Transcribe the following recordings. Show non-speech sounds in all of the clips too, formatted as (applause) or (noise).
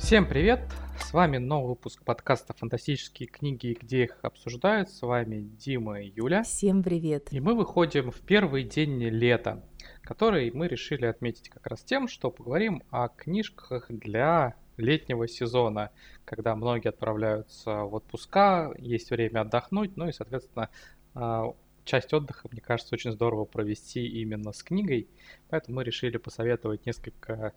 Всем привет! С вами новый выпуск подкаста «Фантастические книги, где их обсуждают». С вами Дима и Юля. Всем привет! И мы выходим в первый день лета, который мы решили отметить как раз тем, что поговорим о книжках для летнего сезона, когда многие отправляются в отпуска, есть время отдохнуть, ну и, соответственно, а, часть отдыха, мне кажется, очень здорово провести именно с книгой, поэтому мы решили посоветовать несколько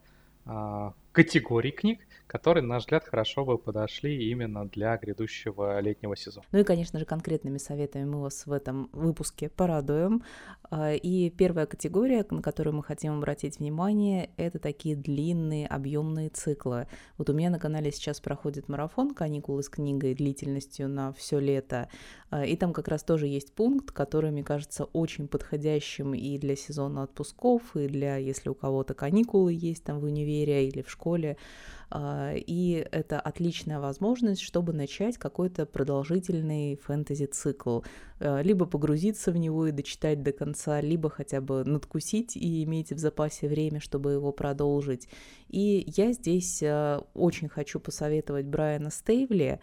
а, категорий книг, которые, на наш взгляд, хорошо бы подошли именно для грядущего летнего сезона. Ну и, конечно же, конкретными советами мы вас в этом выпуске порадуем. А, и первая категория, на которую мы хотим обратить внимание, это такие длинные, объемные циклы. Вот у меня на канале сейчас проходит марафон «Каникулы с книгой» длительностью на все лето. А, и там как раз тоже есть пункт, который, мне кажется, очень подходящим и для сезона отпусков, и для, если у кого-то каникулы есть там в универе или в школе, школе, и это отличная возможность, чтобы начать какой-то продолжительный фэнтези-цикл. А, либо погрузиться в него и дочитать до конца, либо хотя бы надкусить и иметь в запасе время, чтобы его продолжить. И я здесь а, очень хочу посоветовать Брайана Стейвли.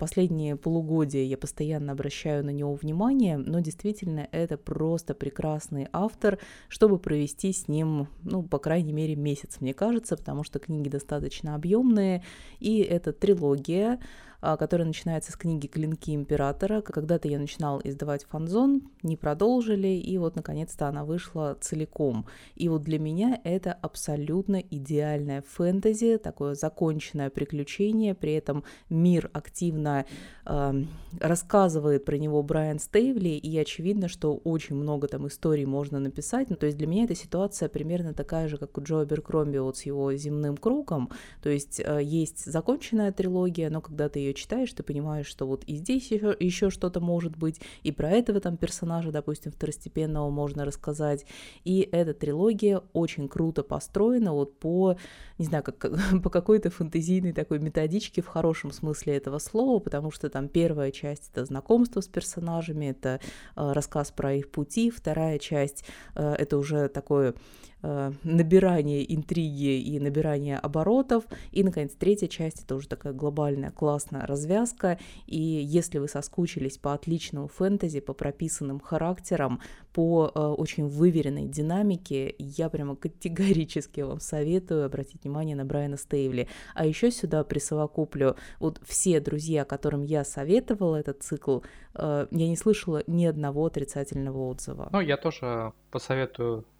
Последние полугодия я постоянно обращаю на него внимание, но действительно это просто прекрасный автор, чтобы провести с ним, ну, по крайней мере, месяц, мне кажется, потому что книги достаточно достаточно объемные, и это трилогия, а, которая начинается с книги «Клинки императора». Когда-то я начинал издавать фанзон, не продолжили, и вот наконец-то она вышла целиком. И вот для меня это абсолютно идеальное фэнтези, такое законченное приключение, при этом мир активно э, рассказывает про него Брайан Стейвли, и очевидно, что очень много там историй можно написать. Ну, то есть для меня эта ситуация примерно такая же, как у Джо Беркромби вот с его «Земным кругом», то есть э, есть законченная трилогия, но когда ты ее ее читаешь, ты понимаешь, что вот и здесь еще, еще что-то может быть, и про этого там персонажа, допустим, второстепенного можно рассказать. И эта трилогия очень круто построена вот по, не знаю, как, (laughs) по какой-то фантазийной такой методичке в хорошем смысле этого слова, потому что там первая часть — это знакомство с персонажами, это э, рассказ про их пути, вторая часть э, — это уже такое набирание интриги и набирание оборотов, и, наконец, третья часть — это уже такая глобальная, классная развязка, и если вы соскучились по отличному фэнтези, по прописанным характерам, по э, очень выверенной динамике, я прямо категорически вам советую обратить внимание на Брайана Стейвли. А еще сюда присовокуплю вот все друзья, которым я советовала этот цикл, э, я не слышала ни одного отрицательного отзыва. Ну, я тоже посоветую э,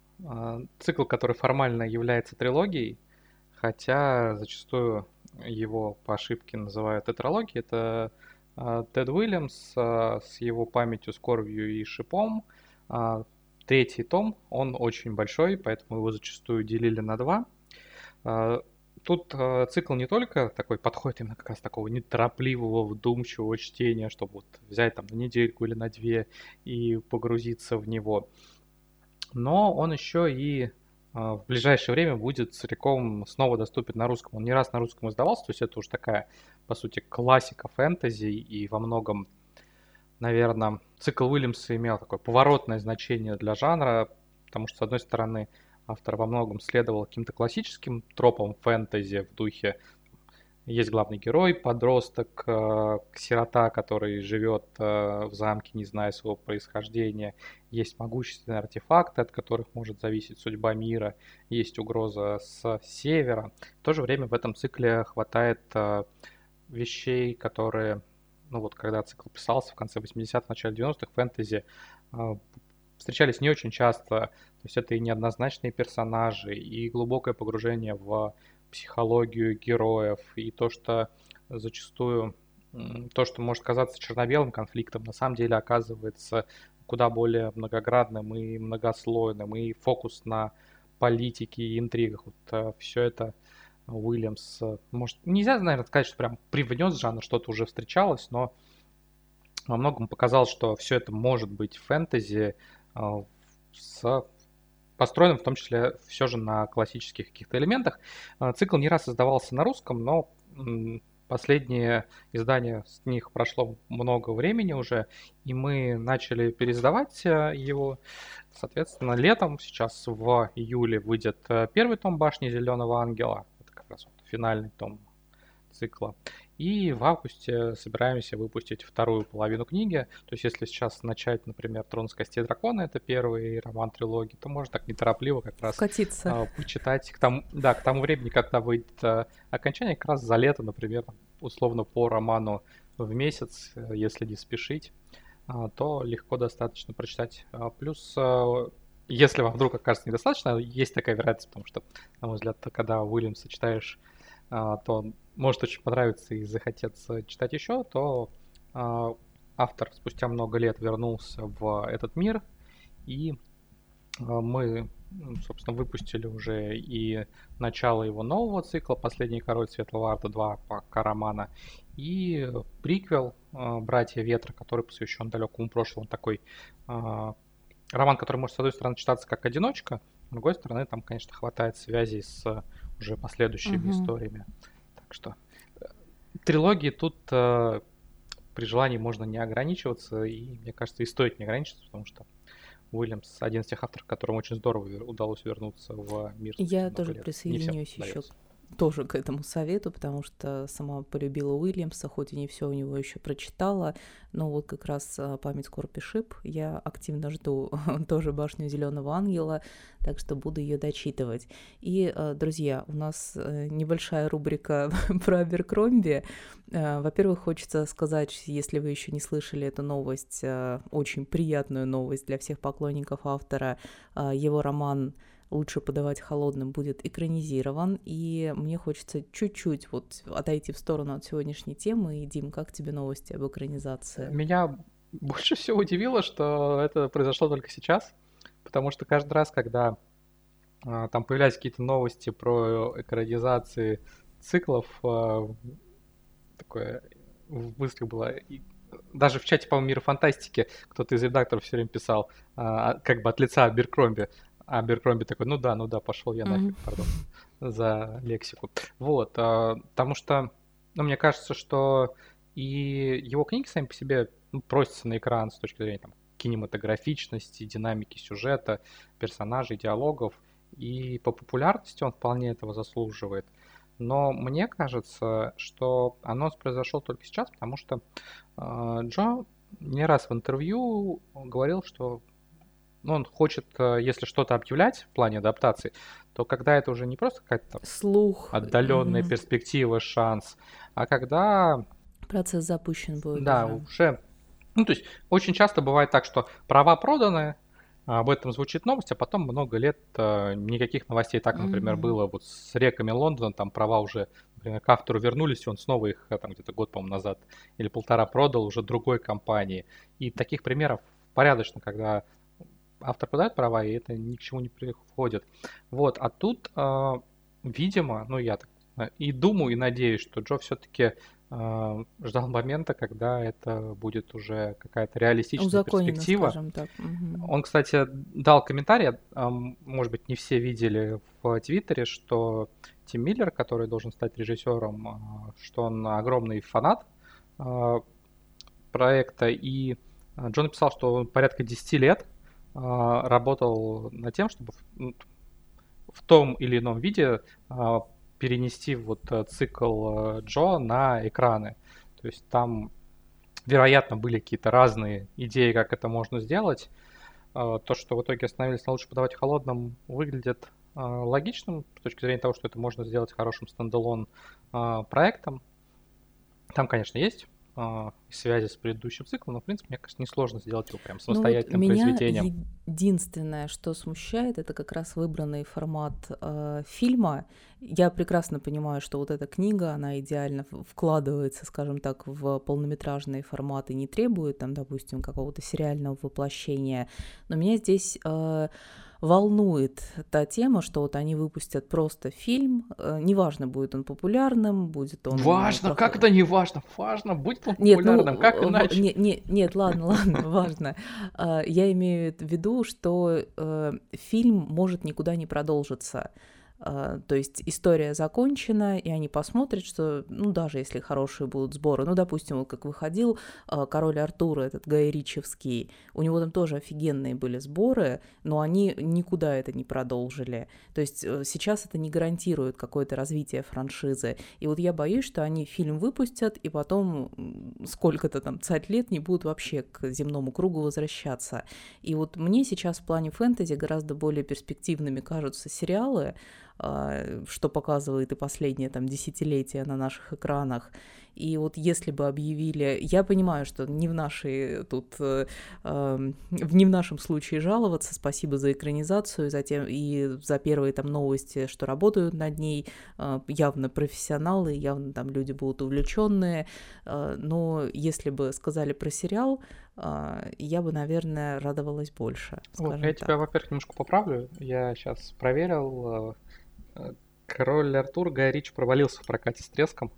цикл, который формально является трилогией, хотя зачастую его по ошибке называют тетралогией, это а, Тед Уильямс а, с его памятью, скорбью и шипом. А, третий том, он очень большой, поэтому его зачастую делили на два. Тут цикл не только такой подходит именно как раз такого неторопливого, вдумчивого чтения, чтобы вот взять там на недельку или на две и погрузиться в него, но он еще и а, в ближайшее время будет целиком снова доступен на русском. Он не раз на русском издавался, то есть это уже такая, по сути, классика фэнтези, и во многом, наверное, цикл Уильямса имел такое поворотное значение для жанра, потому что, с одной стороны, автор во многом следовал каким-то классическим тропам фэнтези в духе есть главный герой, подросток, э, сирота, который живет э, в замке, не зная своего происхождения. Есть могущественные артефакты, от которых может зависеть судьба мира. Есть угроза с севера. В то же время в этом цикле хватает э, вещей, которые, ну вот когда цикл писался в конце 80-х, начале 90-х, фэнтези встречались не очень часто. То есть это и неоднозначные персонажи, и глубокое погружение в психологию героев и то, что зачастую то, что может казаться черно-белым конфликтом, на самом деле оказывается куда более многоградным и многослойным, и фокус на политике и интригах. Вот э, все это Уильямс, э, может, нельзя, наверное, сказать, что прям привнес жанр, что-то уже встречалось, но во многом показал, что все это может быть фэнтези э, с построен в том числе все же на классических каких-то элементах. А, цикл не раз издавался на русском, но последнее издание с них прошло много времени уже, и мы начали переиздавать э, его. Соответственно, летом, сейчас в июле выйдет э, первый том «Башни Зеленого Ангела». Это как раз вот финальный том цикла. И в августе собираемся выпустить вторую половину книги. То есть, если сейчас начать, например, «Трон с костей дракона» — это первый роман трилогии, то можно так неторопливо как раз Вкатиться. а, почитать. К тому, да, к тому времени, когда выйдет а, окончание, как раз за лето, например, условно по роману в месяц, э, если не спешить, а, то легко достаточно прочитать. Плюс если вам вдруг окажется недостаточно, есть такая вероятность, потому что, на мой взгляд, когда Уильямса читаешь, то может очень понравиться и захотеться читать еще, то а, автор спустя много лет вернулся в этот мир, и а, мы, собственно, выпустили уже и начало его нового цикла «Последний король Светлого Арта 2» пока романа, и приквел «Братья Ветра», который посвящен далекому прошлому, такой роман, который может, с одной стороны, читаться как одиночка, с другой стороны, там, конечно, хватает связей с уже последующими mm-hmm. историями. Что трилогии тут э, при желании можно не ограничиваться, и, мне кажется, и стоит не ограничиваться, потому что Уильямс один из тех авторов, которым очень здорово удалось вернуться в мир. Я тоже лет. присоединюсь еще тоже к этому совету, потому что сама полюбила Уильямса, хоть и не все у него еще прочитала, но вот как раз а, память Корпи Шип я активно жду (laughs) тоже башню Зеленого Ангела, так что буду ее дочитывать. И, а, друзья, у нас э, небольшая рубрика (laughs) про Аберкромби. А, во-первых, хочется сказать, если вы еще не слышали эту новость, очень приятную новость для всех поклонников автора, его роман лучше подавать холодным будет экранизирован. И мне хочется чуть-чуть вот отойти в сторону от сегодняшней темы. И, Дим, как тебе новости об экранизации? Меня больше всего удивило, что это произошло только сейчас, потому что каждый раз, когда а, там появлялись какие-то новости про экранизации циклов, а, такое в мыслях было, и даже в чате, по-моему, Мира Фантастики кто-то из редакторов все время писал, а, как бы от лица Беркромби, а Беркромби такой, ну да, ну да, пошел я нафиг, mm-hmm. пардон, (laughs) за лексику. Вот, а, потому что, ну, мне кажется, что и его книги сами по себе ну, просятся на экран с точки зрения там, кинематографичности, динамики сюжета, персонажей, диалогов. И по популярности он вполне этого заслуживает. Но мне кажется, что анонс произошел только сейчас, потому что э, Джо не раз в интервью говорил, что ну, он хочет, э, если что-то объявлять в плане адаптации, то когда это уже не просто какая-то слух, отдаленная mm-hmm. перспектива, шанс, а когда процесс запущен будет. Да, уже. уже. Ну, то есть очень часто бывает так, что права проданы, об этом звучит новость, а потом много лет э, никаких новостей. Так, например, mm-hmm. было вот с реками Лондона, там права уже, например, к автору вернулись, и он снова их э, там где-то год, по-моему, назад или полтора продал уже другой компании. И таких примеров порядочно, когда автор продает права, и это ни к чему не приходит. Вот, а тут, э, видимо, ну я так и думаю, и надеюсь, что Джо все-таки э, ждал момента, когда это будет уже какая-то реалистичная перспектива. Угу. Он, кстати, дал комментарий, э, может быть, не все видели в Твиттере, что Тим Миллер, который должен стать режиссером, э, что он огромный фанат э, проекта, и Джон написал, что он порядка 10 лет работал над тем, чтобы в, в том или ином виде а, перенести вот э, цикл э, Джо на экраны. То есть там, вероятно, были какие-то разные идеи, как это можно сделать. А, то, что в итоге остановились на лучше подавать холодным, выглядит логичным с точки зрения того, что это можно сделать хорошим стендалон проектом. Там, конечно, есть э, связи с предыдущим циклом, но, в принципе, мне кажется, несложно сделать его прям самостоятельным ну, вот произведением. Меня единственное, что смущает, это как раз выбранный формат э, фильма. Я прекрасно понимаю, что вот эта книга, она идеально вкладывается, скажем так, в полнометражные форматы, не требует, там, допустим, какого-то сериального воплощения. Но меня здесь... Э, волнует та тема, что вот они выпустят просто фильм, э, неважно, будет он популярным, будет он... Важно, как это не важно? Важно, будет он нет, ну, популярным, ну, как иначе? Нет, нет, нет ладно, (laughs) ладно, важно. А, я имею в виду, что э, фильм может никуда не продолжиться. А, то есть история закончена, и они посмотрят, что, ну, даже если хорошие будут сборы, ну, допустим, вот как выходил а, «Король Артура», этот Гай Ричевский, у него там тоже офигенные были сборы, но они никуда это не продолжили. То есть э, сейчас это не гарантирует какое-то развитие франшизы. И вот я боюсь, что они фильм выпустят, и потом сколько-то там цать лет не будут вообще к земному кругу возвращаться. И вот мне сейчас в плане фэнтези гораздо более перспективными кажутся сериалы, что показывает и последнее там десятилетие на наших экранах. И вот если бы объявили, я понимаю, что не в нашей тут, э, э, не в нашем случае жаловаться, спасибо за экранизацию, затем и за первые там новости, что работают над ней, э, явно профессионалы, явно там люди будут увлеченные, э, но если бы сказали про сериал, э, я бы, наверное, радовалась больше. Вот, я так. тебя, во-первых, немножко поправлю. Я сейчас проверил, э, Король Артур Гай Рич провалился в прокате с треском.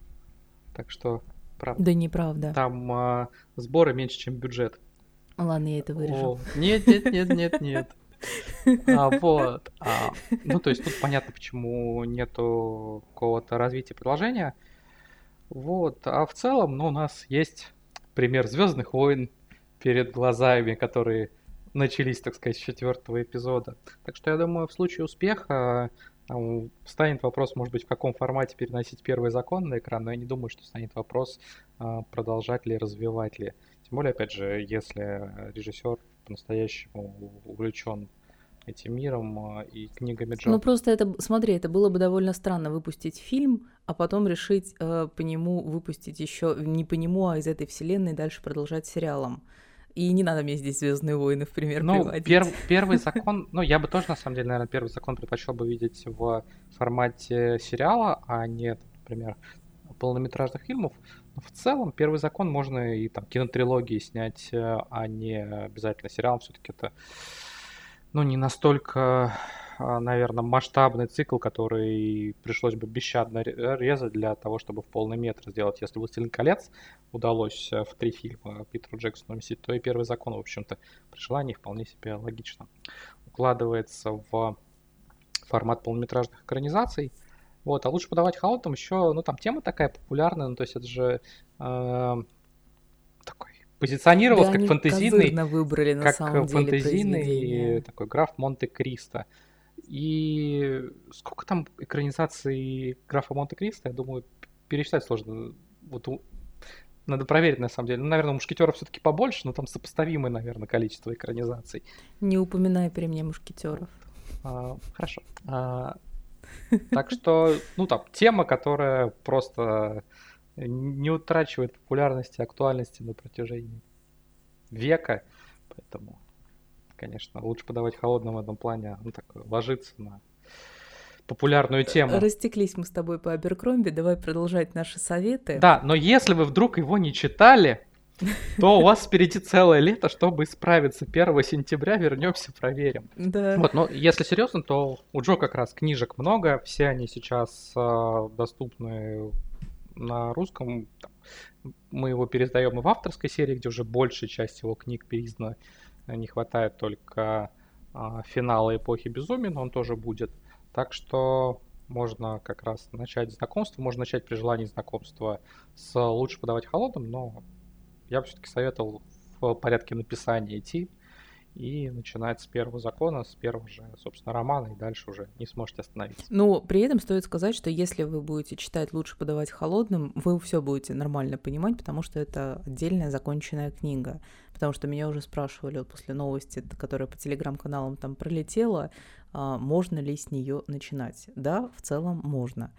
Так что, правда. Да неправда. Там а, сборы меньше, чем бюджет. Ладно, я это вырежу. О, нет, нет, нет, нет, нет. А, вот. А, ну, то есть тут понятно, почему нету какого-то развития продолжения. Вот. А в целом, ну, у нас есть пример Звездных войн перед глазами, которые начались, так сказать, с четвертого эпизода. Так что я думаю, в случае успеха Станет вопрос, может быть, в каком формате переносить первый закон на экран, но я не думаю, что станет вопрос, а, продолжать ли, развивать ли. Тем более, опять же, если режиссер по-настоящему увлечен этим миром а, и книгами Джо. Ну просто это, смотри, это было бы довольно странно выпустить фильм, а потом решить э, по нему выпустить еще не по нему, а из этой вселенной дальше продолжать сериалом. И не надо мне здесь Звездные войны, в пример, ну, приводить. Пер, (laughs) первый закон, ну, я бы тоже, на самом деле, наверное, первый закон предпочел бы видеть в формате сериала, а не, например, полнометражных фильмов. Но в целом, первый закон можно и там кинотрилогии снять, э, а не обязательно сериалом. Все-таки это, ну, не настолько наверное, масштабный цикл, который пришлось бы бесщадно резать для того, чтобы в полный метр сделать. Если «Властелин колец» удалось э, в три фильма Питеру Джексону уместить, то и «Первый закон», в общем-то, при желании вполне себе логично укладывается в формат полнометражных экранизаций. Вот, а лучше подавать холодным еще, ну там тема такая популярная, ну то есть это же э, такой позиционировался да, как фантазийный, выбрали, на как самом деле, фантазийный такой граф Монте-Кристо. И сколько там экранизаций графа Монте-Кристо, я думаю, пересчитать сложно. Вот надо проверить, на самом деле. Ну, наверное, у мушкетеров все-таки побольше, но там сопоставимое, наверное, количество экранизаций. Не упоминай при мне мушкетеров. А, хорошо. А, так что, (laughs) ну там, тема, которая просто не утрачивает популярности, актуальности на протяжении века. Поэтому конечно. Лучше подавать холодным в этом плане, ну так, ложиться на популярную тему. Растеклись мы с тобой по Аберкромби, давай продолжать наши советы. Да, но если вы вдруг его не читали, то у вас впереди целое лето, чтобы исправиться. 1 сентября вернемся, проверим. Да. Вот, но если серьезно, то у Джо как раз книжек много, все они сейчас э, доступны на русском. Мы его пересдаем и в авторской серии, где уже большая часть его книг переиздана не хватает только а, финала эпохи безумия, но он тоже будет. Так что можно как раз начать знакомство, можно начать при желании знакомства с лучше подавать холодным, но я бы все-таки советовал в порядке написания идти и начинать с первого закона, с первого же, собственно, романа, и дальше уже не сможете остановиться. Ну, при этом стоит сказать, что если вы будете читать «Лучше подавать холодным», вы все будете нормально понимать, потому что это отдельная законченная книга. Потому что меня уже спрашивали вот после новости, которая по телеграм-каналам там пролетела, а, можно ли с нее начинать. Да, в целом можно.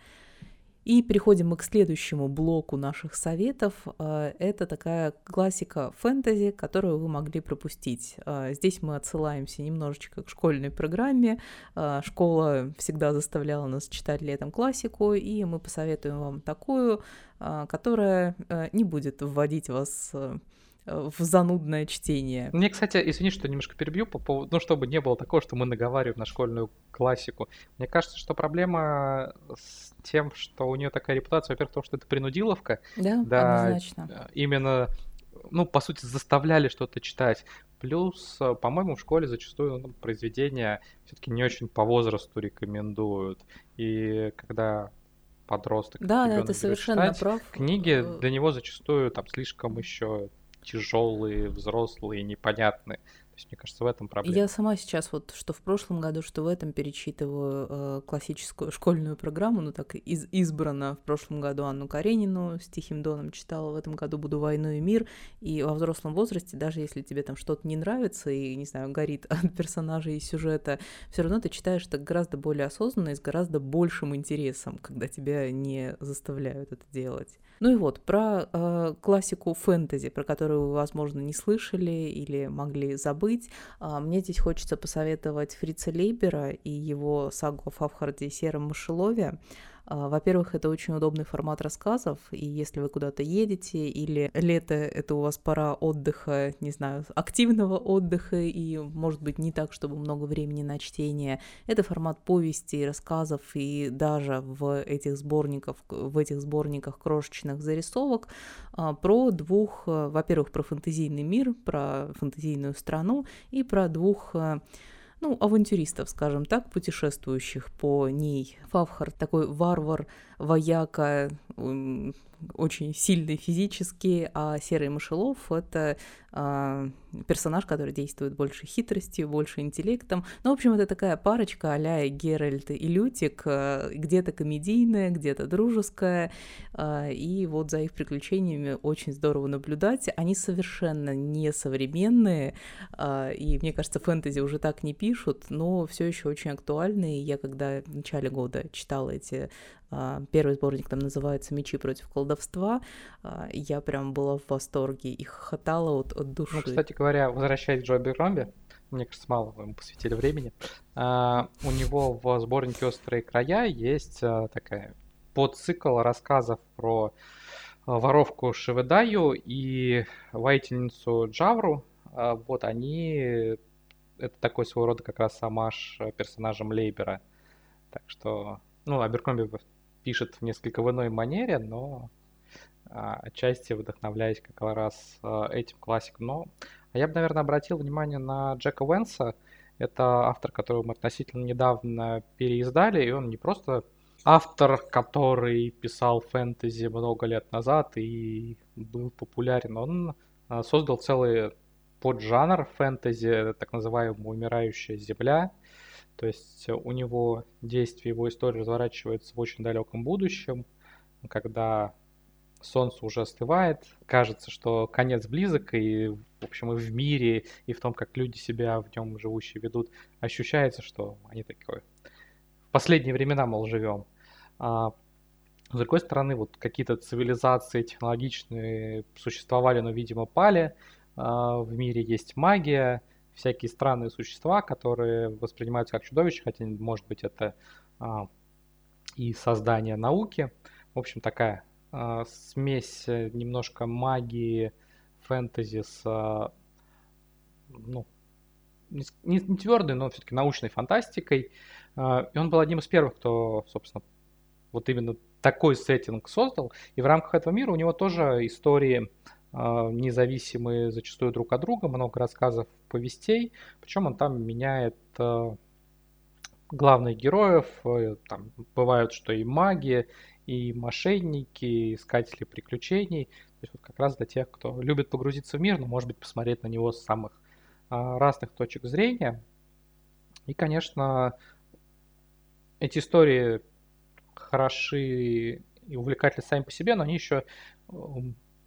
И переходим мы к следующему блоку наших советов. А, это такая классика фэнтези, которую вы могли пропустить. А, здесь мы отсылаемся немножечко к школьной программе. А, школа всегда заставляла нас читать летом классику, и мы посоветуем вам такую, которая не будет вводить вас в занудное чтение. Мне, кстати, извини, что немножко перебью по поводу, ну, чтобы не было такого, что мы наговариваем на школьную классику. Мне кажется, что проблема с тем, что у нее такая репутация, во-первых, потому что это принудиловка. Да, да однозначно. Именно, ну, по сути, заставляли что-то читать. Плюс, по-моему, в школе зачастую ну, произведения все-таки не очень по возрасту рекомендуют. И когда подросток. Да, да, ты совершенно читать, прав. Книги для него зачастую там слишком еще тяжелые, взрослые, непонятные. То есть, мне кажется, в этом проблема. Я сама сейчас вот, что в прошлом году, что в этом перечитываю э, классическую школьную программу, ну так из избрана в прошлом году Анну Каренину с Тихим Доном читала, в этом году буду «Войну и мир», и во взрослом возрасте, даже если тебе там что-то не нравится и, не знаю, горит (laughs) от персонажей и сюжета, все равно ты читаешь это гораздо более осознанно и с гораздо большим интересом, когда тебя не заставляют это делать. Ну и вот, про э, классику фэнтези, про которую вы, возможно, не слышали или могли забыть, э, мне здесь хочется посоветовать Фрица Лейбера и его сагу о Фавхарде и Сером Мышелове. А, во-первых, это очень удобный формат рассказов, и если вы куда-то едете, или лето — это у вас пора отдыха, не знаю, активного отдыха, и, может быть, не так, чтобы много времени на чтение, это формат повести, рассказов, и даже в этих сборниках, в этих сборниках крошечных зарисовок а, про двух, а, во-первых, про фэнтезийный мир, про фэнтезийную страну, и про двух ну, авантюристов, скажем так, путешествующих по ней. Фавхар такой варвар, вояка, очень сильный физически, а Серый Мышелов — это э, персонаж, который действует больше хитростью, больше интеллектом. Ну, в общем, это такая парочка а-ля Геральт и Лютик, э, где-то комедийная, где-то дружеская, э, и вот за их приключениями очень здорово наблюдать. Они совершенно не современные, и мне кажется, фэнтези уже так не пишут, но все еще очень актуальны. И я когда в начале года читала эти Первый сборник там называется «Мечи против колдовства». Я прям была в восторге и хохотала от, от души. Ну, кстати говоря, возвращаясь к Джо Беркромби, мне кажется, мало ему посвятили времени. Uh, у него в сборнике «Острые края» есть uh, такая подцикл рассказов про uh, воровку Шеведаю и воительницу Джавру. Вот они... Это такой своего рода как раз самаш персонажем Лейбера. Так что... Ну, Аберкромби пишет в несколько в иной манере, но а, отчасти вдохновляясь как раз а, этим классиком. Но а я бы, наверное, обратил внимание на Джека Уэнса. Это автор, которого мы относительно недавно переиздали, и он не просто автор, который писал фэнтези много лет назад и был популярен, он создал целый поджанр фэнтези, так называемая «Умирающая земля», то есть у него действие, его история разворачивается в очень далеком будущем, когда солнце уже остывает, кажется, что конец близок, и, в общем, и в мире, и в том, как люди себя в нем живущие ведут, ощущается, что они такое. В последние времена, мол, живем. А, с другой стороны, вот какие-то цивилизации технологичные существовали, но, видимо, пали. А, в мире есть магия, всякие странные существа, которые воспринимаются как чудовища, хотя, может быть, это а, и создание науки. В общем, такая а, смесь э, немножко магии, фэнтези с, а, ну, не, не твердой, но все-таки научной фантастикой. А, и он был одним из первых, кто, собственно, вот именно такой сеттинг создал. И в рамках этого мира у него тоже истории независимые зачастую друг от друга, много рассказов, повестей, причем он там меняет главных героев, э, там бывают, что и маги, и мошенники, и искатели приключений, то есть вот как раз для тех, кто любит погрузиться в мир, но может быть посмотреть на него с самых а, разных точек зрения. И, конечно, эти истории хороши и увлекательны сами по себе, но они еще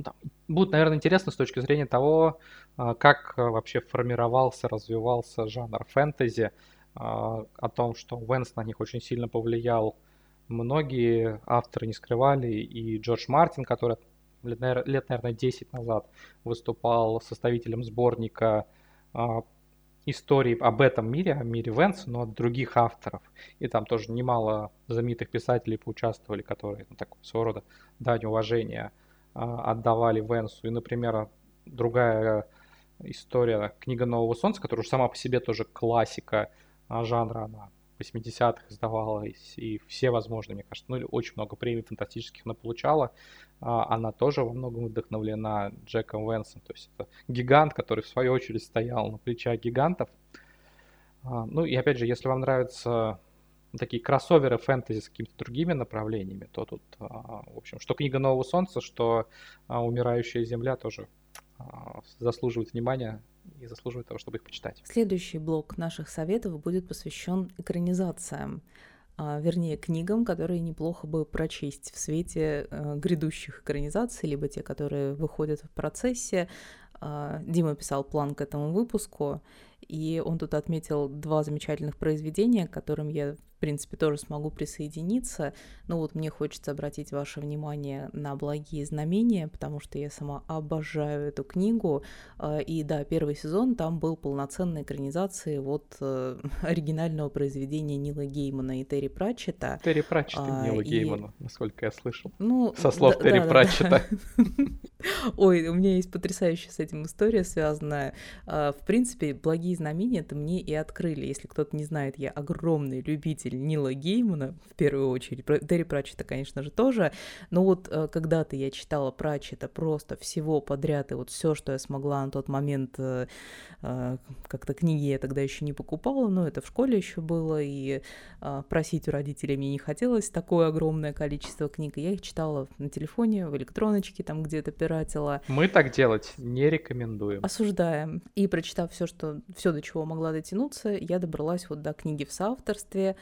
там, будет, наверное, интересно с точки зрения того, а, как а, вообще формировался, развивался жанр фэнтези, а, о том, что Венс на них очень сильно повлиял. Многие авторы не скрывали, и Джордж Мартин, который лет, наверное, 10 назад выступал составителем сборника истории об этом мире, о мире Венс, но от других авторов. И там тоже немало знаменитых писателей поучаствовали, которые ну, такого своего рода дань уважения а, отдавали Венсу. И, например, другая история «Книга Нового Солнца», которая уже сама по себе тоже классика а, жанра, она 80-х издавалась, и все возможные, мне кажется, ну очень много премий фантастических она получала. А, она тоже во многом вдохновлена Джеком Венсом, то есть это гигант, который в свою очередь стоял на плечах гигантов. А, ну и опять же, если вам нравятся такие кроссоверы фэнтези с какими-то другими направлениями, то тут, а, в общем, что книга Нового Солнца, что Умирающая Земля тоже заслуживают внимания и заслуживают того, чтобы их почитать. Следующий блок наших советов будет посвящен экранизациям а, вернее, книгам, которые неплохо бы прочесть в свете э, грядущих экранизаций, либо те, которые выходят в процессе. Э, Дима писал план к этому выпуску, и он тут отметил два замечательных произведения, которым я в принципе, тоже смогу присоединиться. Но вот мне хочется обратить ваше внимание на «Благие знамения», потому что я сама обожаю эту книгу. А, и да, первый сезон там был полноценной экранизацией вот э, (laughs) оригинального произведения Нила Геймана и Терри Пратчета. Терри Пратчета а, Нила и... Геймана, насколько я слышал. Ну, Со слов да, Терри да, Пратчета. (laughs) Ой, у меня есть потрясающая с этим история связанная. А, в принципе, «Благие знамения» это мне и открыли. Если кто-то не знает, я огромный любитель любитель Нила Геймана, в первую очередь, Терри Пратчета, конечно же, тоже, но вот э, когда-то я читала Пратчета просто всего подряд, и вот все, что я смогла на тот момент, э, э, как-то книги я тогда еще не покупала, но это в школе еще было, и просить у родителей мне не хотелось такое огромное количество книг, я их читала на телефоне, в электроночке, там где-то пиратила. Мы так делать не рекомендуем. Осуждаем. И прочитав все, что все до чего могла дотянуться, я добралась вот до книги в соавторстве,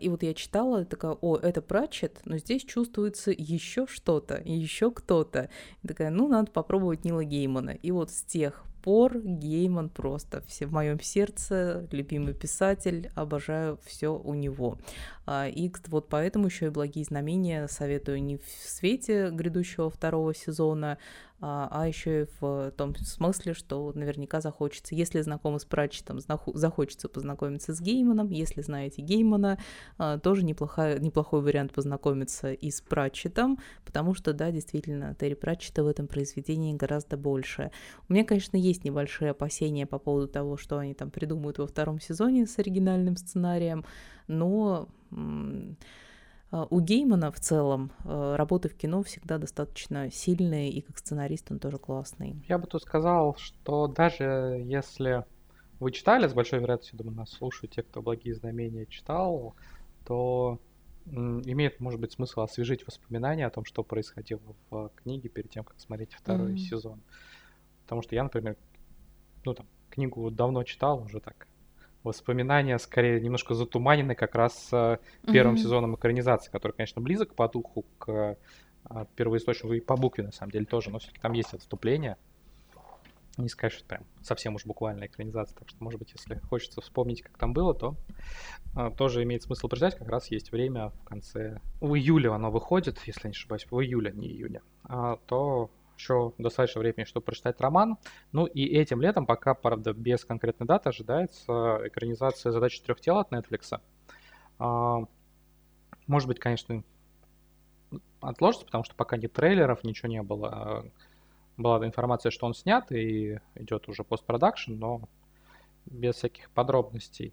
и вот я читала, такая, о, это Пратчет, но здесь чувствуется еще что-то, еще кто-то. И такая, ну, надо попробовать Нила Геймана. И вот с тех пор Гейман просто все в моем сердце, любимый писатель, обожаю все у него. А, и вот поэтому еще и благие знамения советую не в свете грядущего второго сезона, а, а еще и в том смысле, что наверняка захочется, если знакомы с Пратчетом, захочется познакомиться с Гейманом, если знаете Геймана, а, тоже неплохой, неплохой вариант познакомиться и с Пратчетом, потому что, да, действительно, Терри Пратчета в этом произведении гораздо больше. У меня, конечно, есть небольшие опасения по поводу того, что они там придумают во втором сезоне с оригинальным сценарием, но а, у Геймана в целом а, работы в кино всегда достаточно сильные, и как сценарист он тоже классный. Я бы тут сказал, что даже если вы читали, с большой вероятностью, думаю, нас слушают те, кто «Благие знамения» читал, то имеет, может быть, смысл освежить воспоминания о том, что происходило в книге перед тем, как смотреть второй mm-hmm. сезон. Потому что я, например, ну там, книгу давно читал, уже так воспоминания скорее немножко затуманены как раз с первым mm-hmm. сезоном экранизации, который, конечно, близок по духу к а, первоисточнику и по букве, на самом деле, тоже, но все-таки там есть отступление. Не сказать, что прям совсем уж буквальная экранизация, так что, может быть, если хочется вспомнить, как там было, то а, тоже имеет смысл прочитать, как раз есть время в конце... В июле оно выходит, если не ошибаюсь, в июле, не июне, а, то еще достаточно времени, чтобы прочитать роман. Ну и этим летом, пока, правда, без конкретной даты, ожидается экранизация задачи трех тел от Netflix. А, может быть, конечно, отложится, потому что пока нет трейлеров, ничего не было. Была информация, что он снят и идет уже постпродакшн, но без всяких подробностей.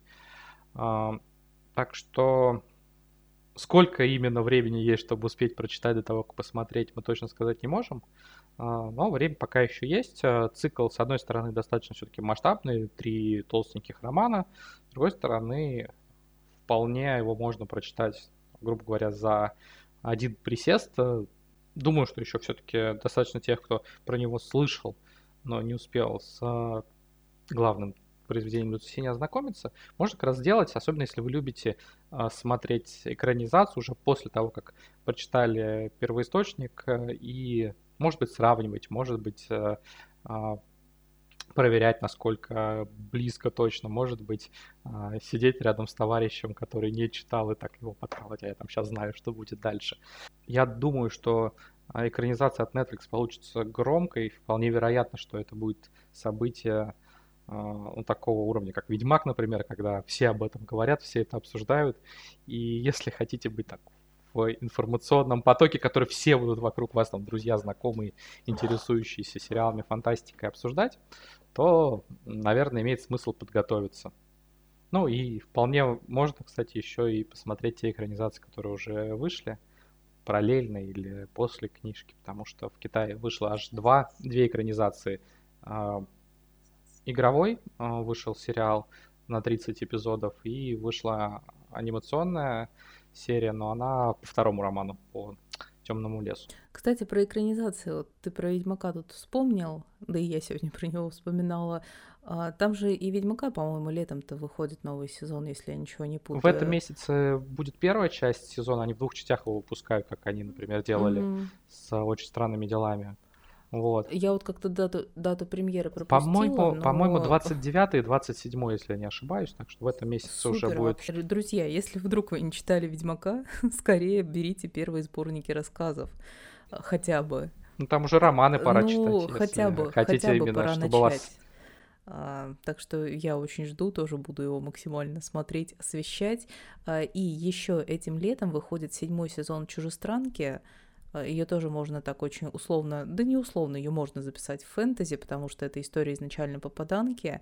А, так что сколько именно времени есть, чтобы успеть прочитать до того, как посмотреть, мы точно сказать не можем. А, но время пока еще есть. А, цикл, с одной стороны, достаточно все-таки масштабный, три толстеньких романа. С другой стороны, вполне его можно прочитать, грубо говоря, за один присест. Думаю, что еще все-таки достаточно тех, кто про него слышал, но не успел с а, главным произведением Люцисения ознакомиться, можно как раз сделать, особенно если вы любите смотреть экранизацию уже после того, как прочитали первоисточник и может быть, сравнивать, может быть, э, а, проверять, насколько близко точно, может быть, а, сидеть рядом с товарищем, который не читал и так его подкалывать, а я там сейчас знаю, что будет дальше. Я думаю, что а, экранизация от Netflix получится громкой, вполне вероятно, что это будет событие ну, такого уровня, как Ведьмак, например, когда все об этом говорят, все это обсуждают. И если хотите быть так в информационном потоке, который все будут вокруг вас, там, друзья, знакомые, интересующиеся сериалами, фантастикой обсуждать, то, наверное, имеет смысл подготовиться. Ну и вполне можно, кстати, еще и посмотреть те экранизации, которые уже вышли параллельно или после книжки, потому что в Китае вышло аж два, две экранизации. А, игровой а, вышел сериал на 30 эпизодов, и вышла анимационная серия, но она по второму роману, по темному лесу. Кстати, про экранизацию. Вот ты про Ведьмака тут вспомнил, да и я сегодня (laughs) про него вспоминала. А, там же и Ведьмака, по-моему, летом-то выходит новый сезон, если я ничего не путаю. В этом месяце будет первая часть сезона, они в двух частях его выпускают, как они, например, делали mm-hmm. с очень странными делами. Вот. Я вот как-то дату, дату премьеры пропустила. По-моему, но... по-моему 29 и 27, если я не ошибаюсь, так что в этом месяце Супер, уже будет... Вообще. Друзья, если вдруг вы не читали «Ведьмака», (laughs) скорее берите первые сборники рассказов, хотя бы. Ну там уже романы пора ну, читать, хотя бы, хотите хотя бы именно, пора чтобы начать. вас... А, так что я очень жду, тоже буду его максимально смотреть, освещать. А, и еще этим летом выходит седьмой сезон «Чужестранки», Э, ее тоже можно так очень условно, да не условно, ее можно записать в фэнтези, потому что это история изначально попаданки.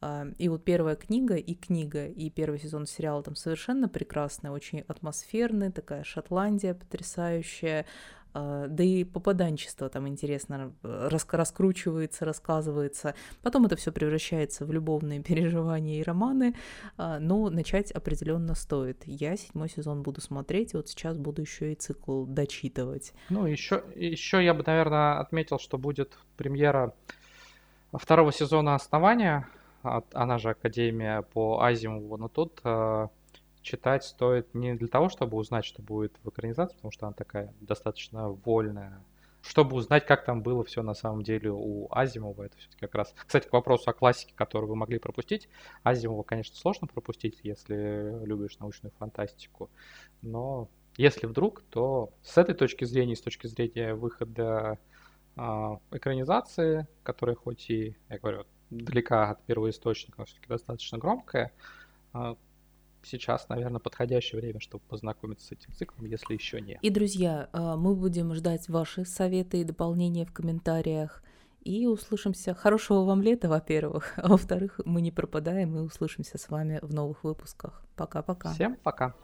А, и вот первая книга и книга, и первый сезон сериала там совершенно прекрасная, очень атмосферная, такая Шотландия потрясающая, да и попаданчество там интересно рас раскручивается, рассказывается. Потом это все превращается в любовные (laughs) переживания и романы, а, но начать определенно стоит. Я седьмой сезон буду смотреть, и вот сейчас буду еще и цикл дочитывать. Ну, еще, еще я бы, наверное, отметил, что будет премьера второго сезона «Основания», она же Академия по Азимову, но тут а, читать стоит не для того, чтобы узнать, что будет в экранизации, потому что она такая достаточно вольная, чтобы узнать, как там было все на самом деле у Азимова. Это все-таки как раз... Кстати, к вопросу о классике, которую вы могли пропустить. Азимова, конечно, сложно пропустить, если любишь научную фантастику. Но если вдруг, то с этой точки зрения, с точки зрения выхода э, экранизации, которая хоть и, я говорю, далека от первоисточника, но все-таки достаточно громкая, э, сейчас, наверное, подходящее время, чтобы познакомиться с этим циклом, если еще нет. И, друзья, а, мы будем ждать ваши советы и дополнения в комментариях. И услышимся. Хорошего вам лета, во-первых. А во-вторых, мы не пропадаем и услышимся с вами в новых выпусках. Пока-пока. Всем пока.